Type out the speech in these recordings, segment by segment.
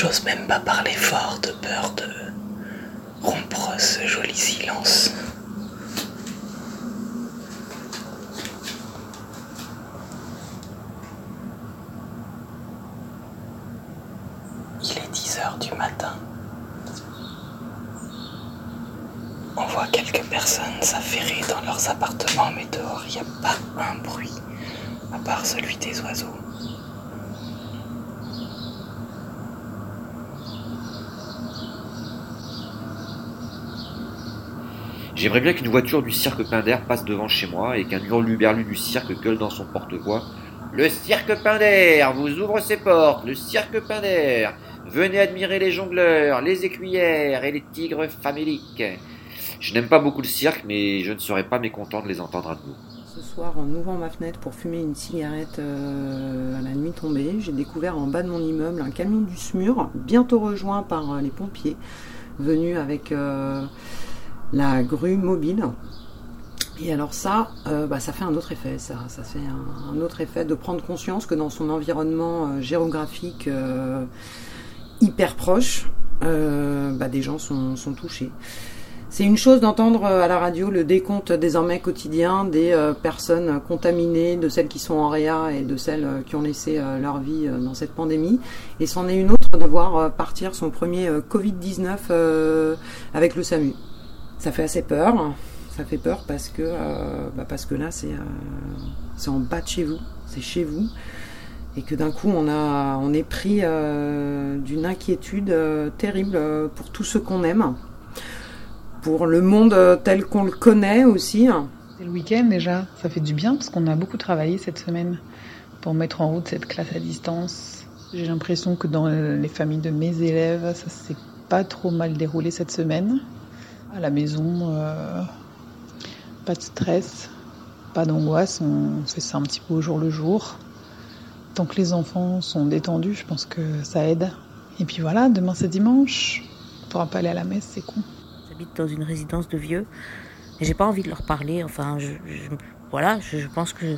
J'ose même pas parler fort de peur de rompre ce joli silence. Il est 10 heures du matin. On voit quelques personnes s'affairer dans leurs appartements, mais dehors, il n'y a pas un bruit, à part celui des oiseaux. J'aimerais bien qu'une voiture du cirque Pinder passe devant chez moi et qu'un hurluberlu du cirque gueule dans son porte-voix. Le cirque Pinder vous ouvre ses portes, le cirque Pinder. Venez admirer les jongleurs, les écuyères et les tigres faméliques. Je n'aime pas beaucoup le cirque, mais je ne serais pas mécontent de les entendre à nouveau. Ce soir, en ouvrant ma fenêtre pour fumer une cigarette euh, à la nuit tombée, j'ai découvert en bas de mon immeuble un camion du SMUR, bientôt rejoint par euh, les pompiers, venus avec euh, la grue mobile. Et alors ça, bah, ça fait un autre effet, ça, fait un, autre effet de prendre conscience que dans son environnement géographique hyper proche, bah, des gens sont, sont touchés. C'est une chose d'entendre à la radio le décompte désormais quotidien des euh, personnes contaminées, de celles qui sont en réa et de celles euh, qui ont laissé euh, leur vie dans cette pandémie. Et c'en est une autre de voir partir son premier Covid-19 avec le SAMU. Ça fait assez peur. Ça fait peur parce que, bah parce que là, c'est en bas de chez vous. C'est chez vous. Et que d'un coup, on, a, on est pris d'une inquiétude terrible pour tout ce qu'on aime pour le monde euh, tel qu'on le connaît aussi. C'est le week-end déjà, ça fait du bien parce qu'on a beaucoup travaillé cette semaine pour mettre en route cette classe à distance. J'ai l'impression que dans les familles de mes élèves, ça s'est pas trop mal déroulé cette semaine. À la maison, euh, pas de stress, pas d'angoisse, on fait ça un petit peu au jour le jour. Tant que les enfants sont détendus, je pense que ça aide. Et puis voilà, demain c'est dimanche, on pourra pas aller à la messe, c'est con dans une résidence de vieux. Et j'ai pas envie de leur parler. Enfin, je, voilà, je, pense que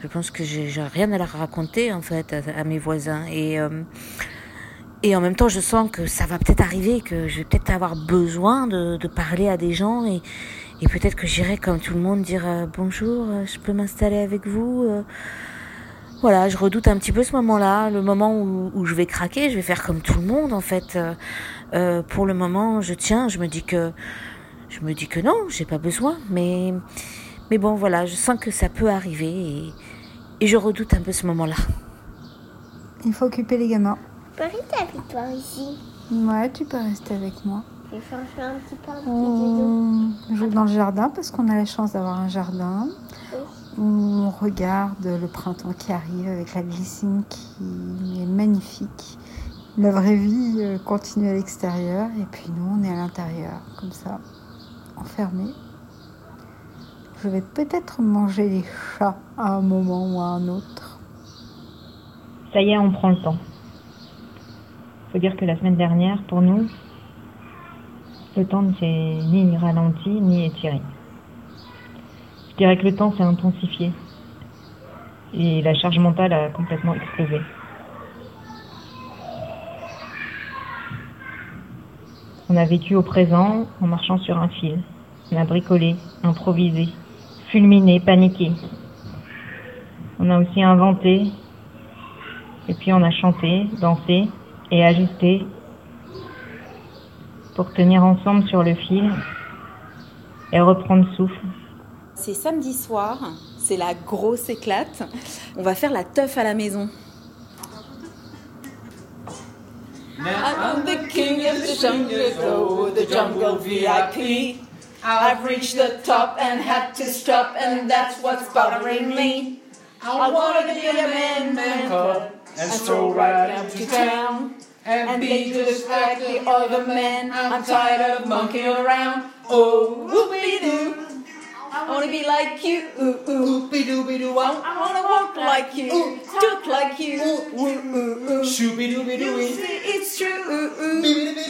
je pense que j'ai rien à leur raconter en fait à, mes voisins. Et euh, et en même temps, je sens que ça va peut-être arriver, que je vais peut-être avoir besoin de, parler à des gens et, peut-être que j'irai comme tout le monde dire euh, bonjour, euh, je peux m'installer avec vous. Voilà, je redoute un petit peu ce moment-là, le moment où, je vais craquer, je vais faire comme tout le monde en fait. Euh, pour le moment, je tiens. Je me dis que, je me dis que non, j'ai pas besoin. Mais, mais bon, voilà, je sens que ça peut arriver et, et je redoute un peu ce moment-là. Il faut occuper les gamins. Peux rester avec toi ici. Ouais, tu peux rester avec moi. Je vais faire un petit peu. On joue dans le jardin parce qu'on a la chance d'avoir un jardin. Oui. On regarde le printemps qui arrive avec la glycine qui est magnifique la vraie vie euh, continue à l'extérieur et puis nous on est à l'intérieur, comme ça, enfermés. Je vais peut-être manger les chats à un moment ou à un autre. Ça y est, on prend le temps. Faut dire que la semaine dernière, pour nous, le temps ne s'est ni ralenti ni étiré. Je dirais que le temps s'est intensifié et la charge mentale a complètement explosé. On a vécu au présent en marchant sur un fil. On a bricolé, improvisé, fulminé, paniqué. On a aussi inventé, et puis on a chanté, dansé et ajusté pour tenir ensemble sur le fil et reprendre souffle. C'est samedi soir, c'est la grosse éclate. On va faire la teuf à la maison. I'm the king of the jungle, the jungle VIP. I've reached the top and had to stop, and that's what's bothering me. I wanna be a man, man and stroll right down to town. And be just like the other men. I'm tired of monkeying around. Oh, whoopie doo. I wanna be like you, ooh, ooh, be doo be doo. I wanna walk like you, ooh, talk like you, ooh, ooh, ooh, shooby dooby doo. It's true, ooh, ooh.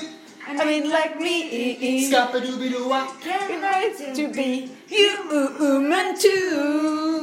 I mean, like me, scappa dooby doo. Can't wait to be you, ooh, ooh, man too.